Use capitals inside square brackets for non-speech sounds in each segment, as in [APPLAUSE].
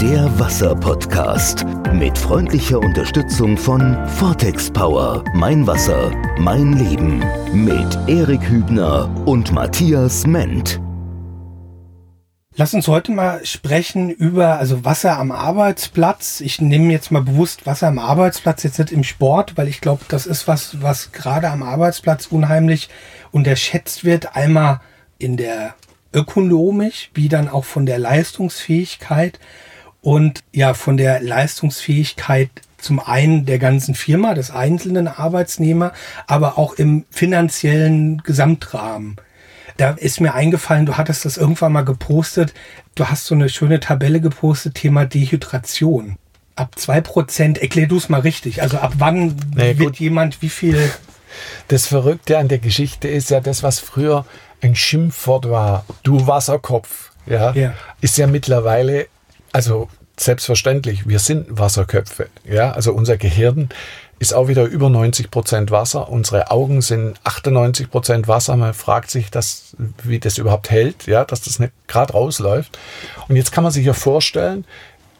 Der Wasser-Podcast mit freundlicher Unterstützung von Vortex Power. Mein Wasser, mein Leben. Mit Erik Hübner und Matthias Ment. Lass uns heute mal sprechen über also Wasser am Arbeitsplatz. Ich nehme jetzt mal bewusst Wasser am Arbeitsplatz jetzt nicht im Sport, weil ich glaube, das ist was, was gerade am Arbeitsplatz unheimlich unterschätzt wird. Einmal in der Ökonomik, wie dann auch von der Leistungsfähigkeit und ja von der Leistungsfähigkeit zum einen der ganzen Firma, des einzelnen Arbeitsnehmer, aber auch im finanziellen Gesamtrahmen. Da ist mir eingefallen, du hattest das irgendwann mal gepostet. Du hast so eine schöne Tabelle gepostet, Thema Dehydration. Ab zwei Prozent, erklär du es mal richtig. Also ab wann nee, wird jemand wie viel. Das Verrückte an der Geschichte ist ja das, was früher ein Schimpfwort war. Du Wasserkopf. Ja, ja. ist ja mittlerweile, also selbstverständlich, wir sind Wasserköpfe. Ja, also unser Gehirn ist auch wieder über 90 Prozent Wasser. Unsere Augen sind 98 Prozent Wasser. Man fragt sich, dass, wie das überhaupt hält, ja, dass das nicht gerade rausläuft. Und jetzt kann man sich ja vorstellen,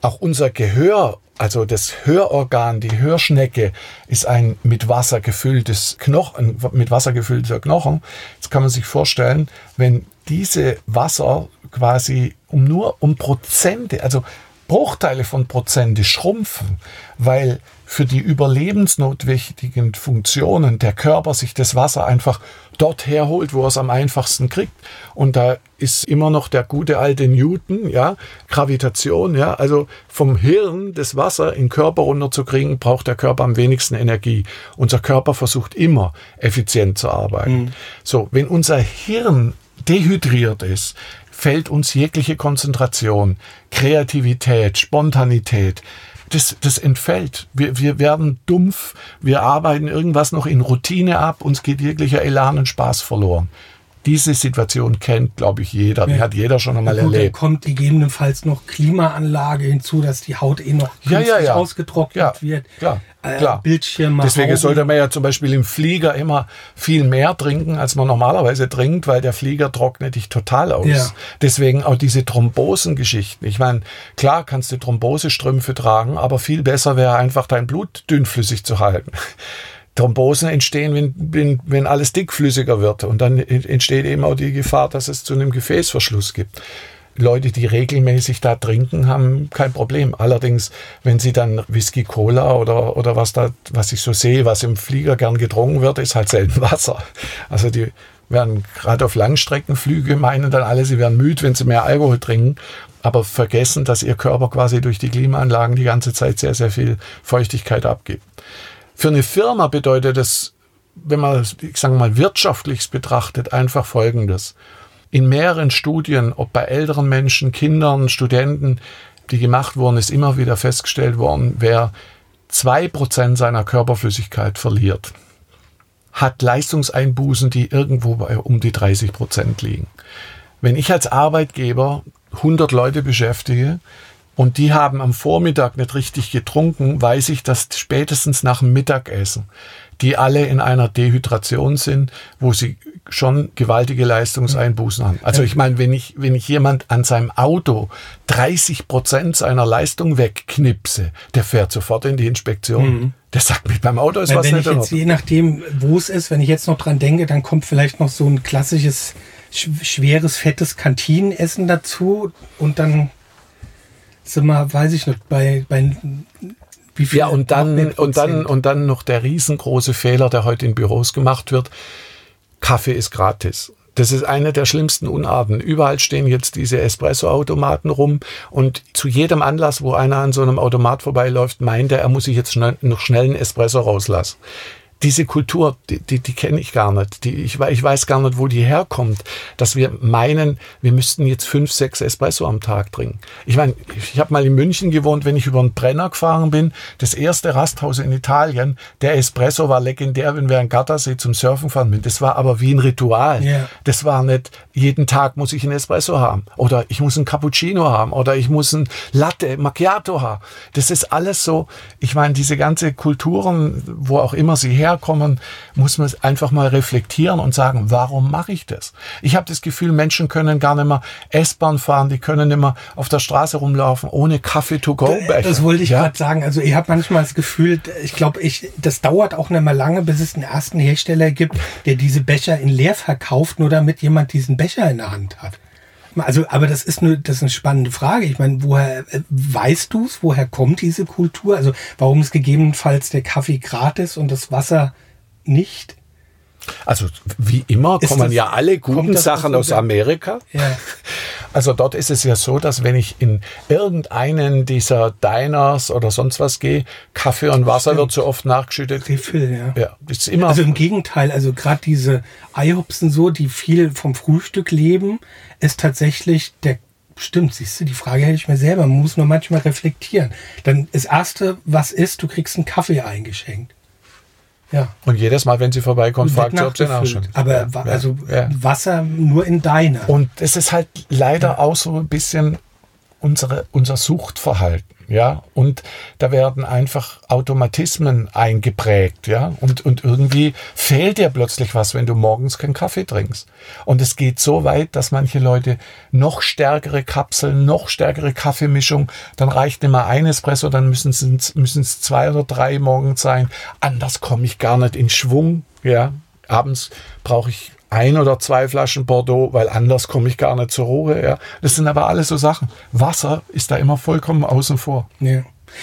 auch unser Gehör, also das Hörorgan, die Hörschnecke, ist ein mit Wasser gefülltes Knochen, mit Wasser gefüllter Knochen. Jetzt kann man sich vorstellen, wenn diese Wasser quasi um nur um Prozente, also Bruchteile von Prozente schrumpfen, weil für die überlebensnotwendigen Funktionen der Körper sich das Wasser einfach dort herholt, wo er es am einfachsten kriegt. Und da ist immer noch der gute alte Newton, ja, Gravitation, ja, also vom Hirn das Wasser in den Körper runterzukriegen, braucht der Körper am wenigsten Energie. Unser Körper versucht immer effizient zu arbeiten. Mhm. So, wenn unser Hirn dehydriert ist, fällt uns jegliche Konzentration, Kreativität, Spontanität. Das, das entfällt. Wir, wir werden dumpf, wir arbeiten irgendwas noch in Routine ab, uns geht jeglicher Elan und Spaß verloren diese Situation kennt, glaube ich, jeder. Die hat jeder schon einmal ja, gut, erlebt. Da kommt gegebenenfalls noch Klimaanlage hinzu, dass die Haut eh noch ja, ja, ja. ausgetrocknet wird. Klar, äh, klar. Bildschirme. Deswegen Augen. sollte man ja zum Beispiel im Flieger immer viel mehr trinken, als man normalerweise trinkt, weil der Flieger trocknet dich total aus. Deswegen auch diese Thrombosengeschichten. Ich meine, klar kannst du Thrombosestrümpfe tragen, aber viel besser wäre einfach dein Blut dünnflüssig zu halten. Thrombosen entstehen, wenn, wenn, wenn alles dickflüssiger wird. Und dann entsteht eben auch die Gefahr, dass es zu einem Gefäßverschluss gibt. Leute, die regelmäßig da trinken, haben kein Problem. Allerdings, wenn sie dann Whisky, Cola oder, oder was da, was ich so sehe, was im Flieger gern getrunken wird, ist halt selten [LAUGHS] Wasser. Also die werden gerade auf Langstreckenflüge meinen dann alle, sie werden müde, wenn sie mehr Alkohol trinken, aber vergessen, dass ihr Körper quasi durch die Klimaanlagen die ganze Zeit sehr, sehr viel Feuchtigkeit abgibt. Für eine Firma bedeutet das, wenn man, ich sage mal, wirtschaftlich betrachtet, einfach Folgendes. In mehreren Studien, ob bei älteren Menschen, Kindern, Studenten, die gemacht wurden, ist immer wieder festgestellt worden, wer zwei Prozent seiner Körperflüssigkeit verliert, hat Leistungseinbußen, die irgendwo bei um die 30 Prozent liegen. Wenn ich als Arbeitgeber 100 Leute beschäftige, und die haben am Vormittag nicht richtig getrunken, weiß ich, dass spätestens nach dem Mittagessen die alle in einer Dehydration sind, wo sie schon gewaltige Leistungseinbußen haben. Also ich meine, wenn ich, wenn ich jemand an seinem Auto 30 Prozent seiner Leistung wegknipse, der fährt sofort in die Inspektion. Mhm. Der sagt mir, beim Auto ist Weil was wenn nicht ich jetzt, Je nachdem, wo es ist, wenn ich jetzt noch dran denke, dann kommt vielleicht noch so ein klassisches schweres, fettes Kantinenessen dazu und dann sind wir, weiß ich nicht, bei, bei wie viel. Ja, und dann, und dann, und dann noch der riesengroße Fehler, der heute in Büros gemacht wird. Kaffee ist gratis. Das ist eine der schlimmsten Unarten. Überall stehen jetzt diese Espresso-Automaten rum und zu jedem Anlass, wo einer an so einem Automat vorbeiläuft, meint er, er muss sich jetzt schnell, noch schnell einen Espresso rauslassen diese Kultur, die, die, die kenne ich gar nicht. Die, ich, ich weiß gar nicht, wo die herkommt, dass wir meinen, wir müssten jetzt fünf, sechs Espresso am Tag trinken. Ich meine, ich habe mal in München gewohnt, wenn ich über einen Brenner gefahren bin, das erste Rasthaus in Italien, der Espresso war legendär, wenn wir an Gardasee zum Surfen fahren bin. Das war aber wie ein Ritual. Yeah. Das war nicht, jeden Tag muss ich einen Espresso haben oder ich muss einen Cappuccino haben oder ich muss ein Latte, Macchiato haben. Das ist alles so, ich meine, diese ganze Kulturen, wo auch immer sie her herkommen, muss man einfach mal reflektieren und sagen, warum mache ich das? Ich habe das Gefühl, Menschen können gar nicht mehr S-Bahn fahren, die können nicht mehr auf der Straße rumlaufen ohne Kaffee-to-go-Becher. Das wollte ich ja? gerade sagen. Also ich habe manchmal das Gefühl, ich glaube, ich, das dauert auch nicht mehr lange, bis es einen ersten Hersteller gibt, der diese Becher in leer verkauft, nur damit jemand diesen Becher in der Hand hat. Also, aber das ist nur, das ist eine spannende Frage. Ich meine, woher äh, weißt du es? Woher kommt diese Kultur? Also, warum ist gegebenenfalls der Kaffee gratis und das Wasser nicht? Also wie immer kommen das, ja alle guten Sachen aus Amerika. Ja. [LAUGHS] Also dort ist es ja so, dass wenn ich in irgendeinen dieser Diners oder sonst was gehe, Kaffee und Wasser Stimmt. wird so oft nachgeschüttet. Refill, ja. ja ist immer also im Gegenteil, also gerade diese Eihopsen so, die viel vom Frühstück leben, ist tatsächlich der Stimmt, siehst du, die Frage hätte ich mir selber. Man muss nur manchmal reflektieren. Dann das Erste, was ist, du kriegst einen Kaffee eingeschenkt. Ja. Und jedes Mal, wenn sie vorbeikommt, fragt sie, ob sie nachschauen. Aber ja, also ja. Wasser nur in deiner. Und es ist halt leider ja. auch so ein bisschen unsere, unser Suchtverhalten. Ja, und da werden einfach Automatismen eingeprägt, ja, und, und irgendwie fehlt dir plötzlich was, wenn du morgens keinen Kaffee trinkst. Und es geht so weit, dass manche Leute noch stärkere Kapseln, noch stärkere Kaffeemischung, dann reicht mal ein Espresso, dann müssen es, müssen es zwei oder drei morgens sein. Anders komme ich gar nicht in Schwung, ja. Abends brauche ich ein oder zwei Flaschen Bordeaux, weil anders komme ich gar nicht zur Ruhe. Ja. Das sind aber alles so Sachen. Wasser ist da immer vollkommen außen vor. Ja.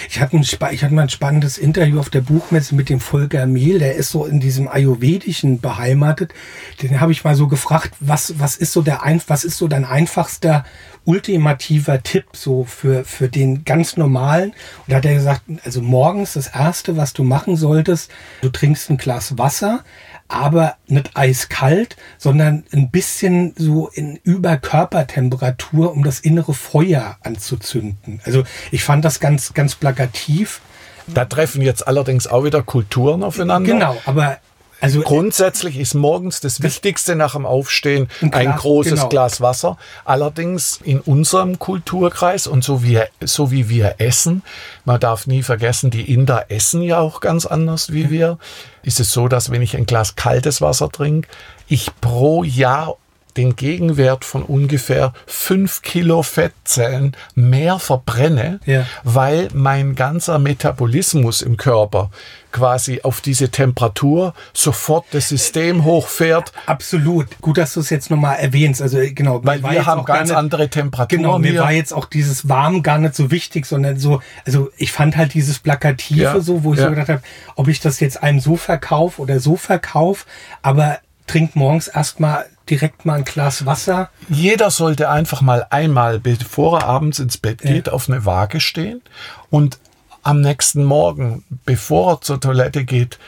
Ich hatte, ein, ich hatte mal ein spannendes Interview auf der Buchmesse mit dem Volker Mehl, der ist so in diesem Ayurvedischen beheimatet. Den habe ich mal so gefragt, was, was ist so der was ist so dein einfachster ultimativer Tipp so für, für den ganz normalen? Und da hat er gesagt, also morgens das erste, was du machen solltest, du trinkst ein Glas Wasser, aber nicht eiskalt, sondern ein bisschen so in Überkörpertemperatur, um das innere Feuer anzuzünden. Also ich fand das ganz, ganz plakativ. Da treffen jetzt allerdings auch wieder Kulturen aufeinander. Genau, aber also grundsätzlich ist morgens das, Wichtigste nach dem Aufstehen ein, Glas, ein großes genau. Glas Wasser. Allerdings in unserem Kulturkreis und so wie, so wie wir essen, man darf nie vergessen, die Inder essen ja auch ganz anders wie wir, ist es so, dass wenn ich ein Glas kaltes Wasser trinke, ich pro Jahr den Gegenwert von ungefähr fünf Kilo Fettzellen mehr verbrenne, ja. weil mein ganzer Metabolismus im Körper quasi auf diese Temperatur sofort das System hochfährt. Absolut. Gut, dass du es jetzt nochmal erwähnst. Also genau, weil wir haben ganz nicht, andere Temperaturen. Genau, mir hier. war jetzt auch dieses Warm gar nicht so wichtig, sondern so, also ich fand halt dieses Plakative ja, so, wo ich ja. so gedacht habe, ob ich das jetzt einem so verkaufe oder so verkaufe, aber trink morgens erstmal direkt mal ein Glas Wasser. Jeder sollte einfach mal einmal, bevor er abends ins Bett geht, ja. auf eine Waage stehen und am nächsten Morgen, bevor er zur Toilette geht,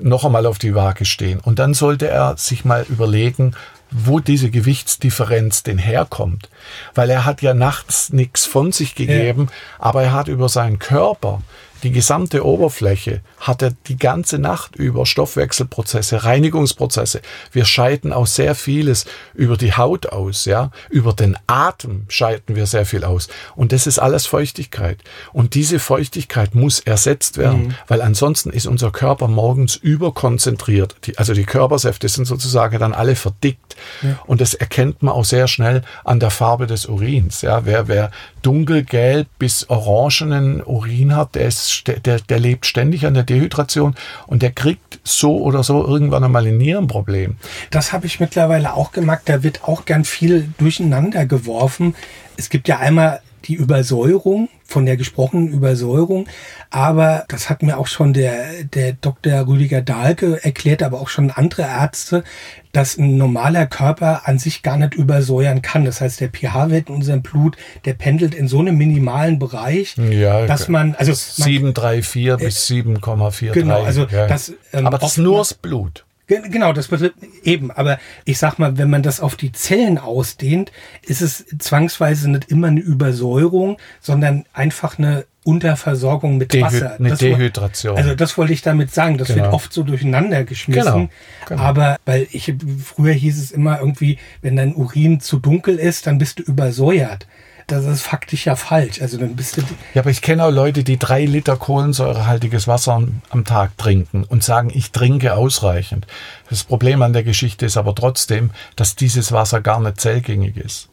noch einmal auf die Waage stehen. Und dann sollte er sich mal überlegen, wo diese Gewichtsdifferenz denn herkommt. Weil er hat ja nachts nichts von sich gegeben, ja. aber er hat über seinen Körper die gesamte Oberfläche hat er die ganze Nacht über Stoffwechselprozesse, Reinigungsprozesse. Wir scheiden auch sehr vieles über die Haut aus, ja. Über den Atem scheiden wir sehr viel aus. Und das ist alles Feuchtigkeit. Und diese Feuchtigkeit muss ersetzt werden, mhm. weil ansonsten ist unser Körper morgens überkonzentriert. Die, also die Körpersäfte sind sozusagen dann alle verdickt. Ja. Und das erkennt man auch sehr schnell an der Farbe des Urins. Ja, wer, wer dunkelgelb bis orangenen Urin hat, der, ist, der, der lebt ständig an der Dehydration und der kriegt so oder so irgendwann einmal ein Nierenproblem. Das habe ich mittlerweile auch gemerkt. Da wird auch gern viel durcheinander geworfen. Es gibt ja einmal die Übersäuerung, von der gesprochenen Übersäuerung. Aber das hat mir auch schon der, der Dr. Rüdiger Dahlke erklärt, aber auch schon andere Ärzte, dass ein normaler Körper an sich gar nicht übersäuern kann. Das heißt, der pH-Wert in unserem Blut, der pendelt in so einem minimalen Bereich, ja, dass man, also 734 äh, bis 7,43. Genau, also ja. das, ähm, aber das ist nur das Blut. Genau, das betrifft eben. Aber ich sag mal, wenn man das auf die Zellen ausdehnt, ist es zwangsweise nicht immer eine Übersäuerung, sondern einfach eine Unterversorgung mit Dehyd Wasser. Eine das Dehydration. Also das wollte ich damit sagen. Das genau. wird oft so durcheinander geschmissen. Genau. Genau. Aber weil ich früher hieß es immer irgendwie, wenn dein Urin zu dunkel ist, dann bist du übersäuert. Das ist faktisch ja falsch. Also dann bist du. Ja, aber ich kenne auch Leute, die drei Liter kohlensäurehaltiges Wasser am Tag trinken und sagen, ich trinke ausreichend. Das Problem an der Geschichte ist aber trotzdem, dass dieses Wasser gar nicht zellgängig ist.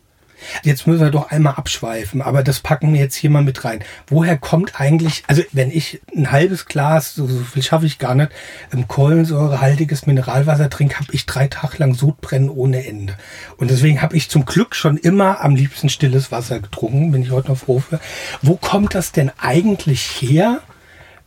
Jetzt müssen wir doch einmal abschweifen, aber das packen wir jetzt hier mal mit rein. Woher kommt eigentlich, also wenn ich ein halbes Glas, so, so viel schaffe ich gar nicht, ähm, kohlensäurehaltiges Mineralwasser trinke, habe ich drei Tage lang Sodbrennen ohne Ende. Und deswegen habe ich zum Glück schon immer am liebsten stilles Wasser getrunken, bin ich heute noch froh für. Wo kommt das denn eigentlich her?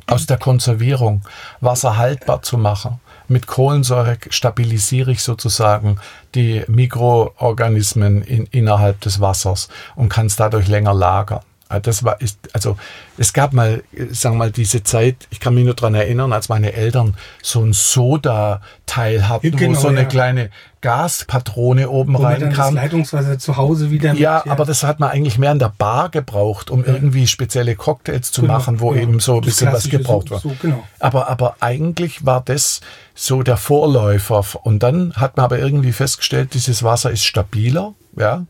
Aus der Konservierung, Wasser haltbar zu machen mit Kohlensäure stabilisiere ich sozusagen die Mikroorganismen in, innerhalb des Wassers und kann es dadurch länger lagern. Ah, das war, ist, also es gab mal, sagen wir mal, diese Zeit, ich kann mich nur daran erinnern, als meine Eltern so ein Soda-Teil hatten, genau, wo so eine ja. kleine Gaspatrone oben wo reinkam. Das Leitungswasser zu Hause wieder. Mit, ja, ja, aber das hat man eigentlich mehr in der Bar gebraucht, um ja. irgendwie spezielle Cocktails zu genau, machen, wo eben so ein bisschen was gebraucht so, wird. So, genau. aber, aber eigentlich war das so der Vorläufer. Und dann hat man aber irgendwie festgestellt, dieses Wasser ist stabiler, ja.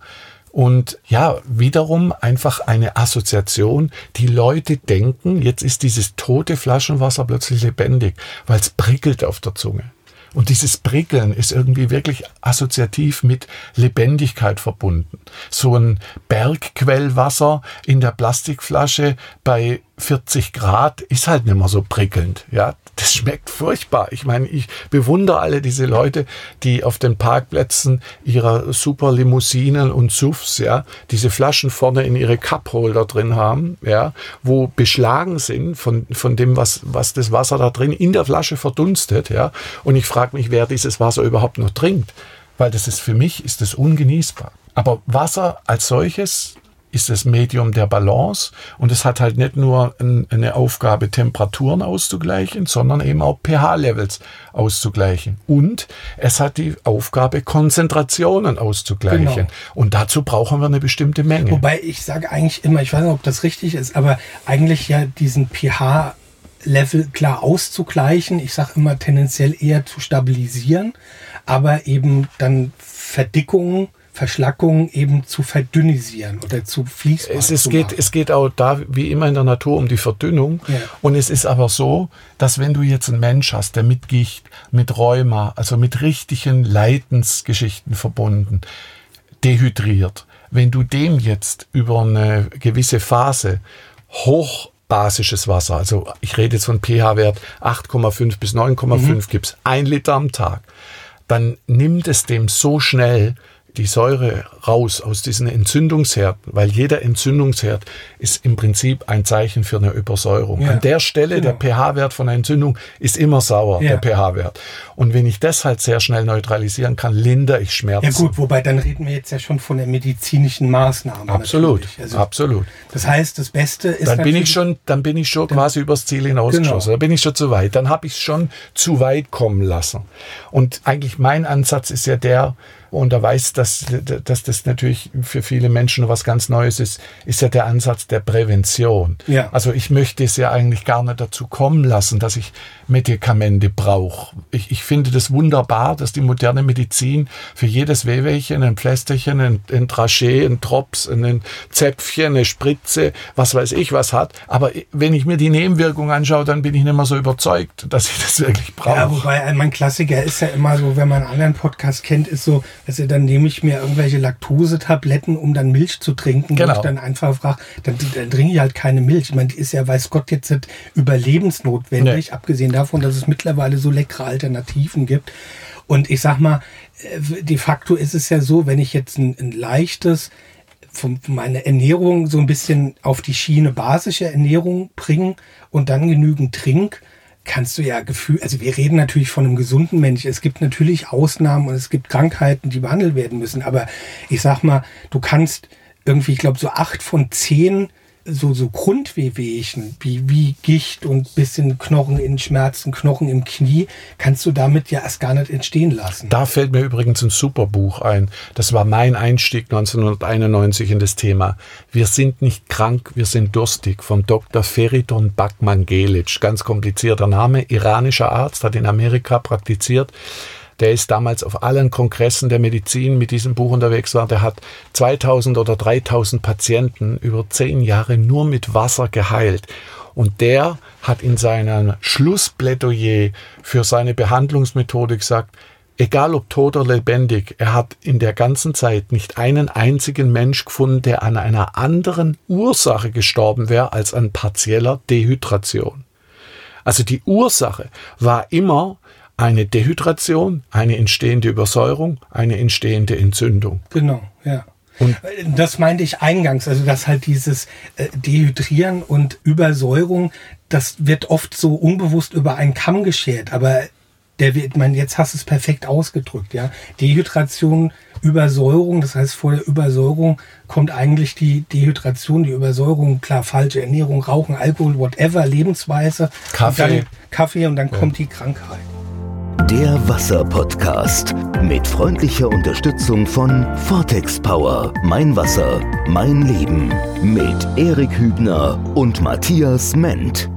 Und ja, wiederum einfach eine Assoziation. Die Leute denken, jetzt ist dieses tote Flaschenwasser plötzlich lebendig, weil es prickelt auf der Zunge. Und dieses Prickeln ist irgendwie wirklich assoziativ mit Lebendigkeit verbunden. So ein Bergquellwasser in der Plastikflasche bei 40 Grad ist halt nicht mehr so prickelnd. Ja, das schmeckt furchtbar. Ich meine, ich bewundere alle diese Leute, die auf den Parkplätzen ihrer super Limousinen und SUVs, ja, diese Flaschen vorne in ihre Cupholder drin haben, ja, wo beschlagen sind von, von dem, was, was das Wasser da drin in der Flasche verdunstet, ja. Und ich frage mich, wer dieses Wasser überhaupt noch trinkt. Weil das ist für mich, ist das ungenießbar. Aber Wasser als solches ist das Medium der Balance und es hat halt nicht nur eine Aufgabe, Temperaturen auszugleichen, sondern eben auch pH-Levels auszugleichen. Und es hat die Aufgabe, Konzentrationen auszugleichen. Genau. Und dazu brauchen wir eine bestimmte Menge. Wobei ich sage eigentlich immer, ich weiß nicht, ob das richtig ist, aber eigentlich ja diesen pH Level klar auszugleichen. Ich sage immer tendenziell eher zu stabilisieren, aber eben dann Verdickungen Verschlackung eben zu verdünnisieren oder zu fließbar es, es zu geht, Es geht auch da, wie immer in der Natur, um die Verdünnung. Ja. Und es ist aber so, dass wenn du jetzt einen Mensch hast, der mit Gicht, mit Rheuma, also mit richtigen Leidensgeschichten verbunden, dehydriert, wenn du dem jetzt über eine gewisse Phase hoch basisches Wasser, also ich rede jetzt von pH-Wert 8,5 bis 9,5 mhm. gibst, ein Liter am Tag, dann nimmt es dem so schnell die Säure raus aus diesen Entzündungsherden, weil jeder Entzündungsherd ist im Prinzip ein Zeichen für eine Übersäuerung. Ja, An der Stelle, genau. der pH-Wert von einer Entzündung ist immer sauer, ja. der pH-Wert. Und wenn ich das halt sehr schnell neutralisieren kann, lindere ich Schmerzen. Ja gut, wobei dann reden wir jetzt ja schon von der medizinischen Maßnahme. Absolut, also, absolut. Das heißt, das Beste ist dann bin ich schon, dann bin ich schon quasi übers Ziel hinausgeschossen. Genau. Da bin ich schon zu weit. Dann habe ich es schon zu weit kommen lassen. Und eigentlich mein Ansatz ist ja der, und da weiß, dass, dass das natürlich für viele Menschen was ganz Neues ist, ist ja der Ansatz der Prävention. Ja. Also ich möchte es ja eigentlich gar nicht dazu kommen lassen, dass ich Medikamente brauche. Ich, ich finde das wunderbar, dass die moderne Medizin für jedes Wehwehchen ein Pflästerchen, ein, ein Trachet, ein Drops, ein Zäpfchen, eine Spritze, was weiß ich was hat. Aber wenn ich mir die Nebenwirkungen anschaue, dann bin ich nicht mehr so überzeugt, dass ich das wirklich brauche. Ja, wobei mein Klassiker ist ja immer so, wenn man einen anderen Podcast kennt, ist so, also dann nehme ich mir irgendwelche Laktosetabletten, um dann Milch zu trinken. Genau. Wo ich dann einfach frage, dann, dann trinke ich halt keine Milch. Ich meine, die ist ja, weiß Gott, jetzt nicht überlebensnotwendig, nee. abgesehen davon, dass es mittlerweile so leckere Alternativen gibt. Und ich sag mal, äh, de facto ist es ja so, wenn ich jetzt ein, ein leichtes, von meiner Ernährung so ein bisschen auf die Schiene basische Ernährung bringen und dann genügend trink, kannst du ja Gefühl, also wir reden natürlich von einem gesunden Mensch. Es gibt natürlich Ausnahmen und es gibt Krankheiten, die behandelt werden müssen. Aber ich sag mal, du kannst irgendwie, ich glaube, so acht von zehn so, so Grundwehwehchen, wie, wie Gicht und bisschen Knochen in Schmerzen, Knochen im Knie, kannst du damit ja erst gar nicht entstehen lassen. Da fällt mir übrigens ein super Buch ein. Das war mein Einstieg 1991 in das Thema. Wir sind nicht krank, wir sind durstig vom Dr. Feridon Bakmangelic. Ganz komplizierter Name, iranischer Arzt, hat in Amerika praktiziert der ist damals auf allen Kongressen der Medizin mit diesem Buch unterwegs war. Der hat 2000 oder 3000 Patienten über zehn Jahre nur mit Wasser geheilt. Und der hat in seinem Schlussplädoyer für seine Behandlungsmethode gesagt, egal ob tot oder lebendig, er hat in der ganzen Zeit nicht einen einzigen Mensch gefunden, der an einer anderen Ursache gestorben wäre als an partieller Dehydration. Also die Ursache war immer eine Dehydration, eine entstehende Übersäuerung, eine entstehende Entzündung. Genau, ja. Und das meinte ich eingangs, also dass halt dieses äh, Dehydrieren und Übersäuerung, das wird oft so unbewusst über einen Kamm geschert, aber der wird, man jetzt hast du es perfekt ausgedrückt, ja. Dehydration, Übersäuerung, das heißt vor der Übersäuerung kommt eigentlich die Dehydration, die Übersäuerung, klar, falsche Ernährung, Rauchen, Alkohol, whatever, Lebensweise, Kaffee, und dann, Kaffee und dann ja. kommt die Krankheit. Der Wasser-Podcast mit freundlicher Unterstützung von Vortex Power. Mein Wasser, mein Leben. Mit Erik Hübner und Matthias Ment.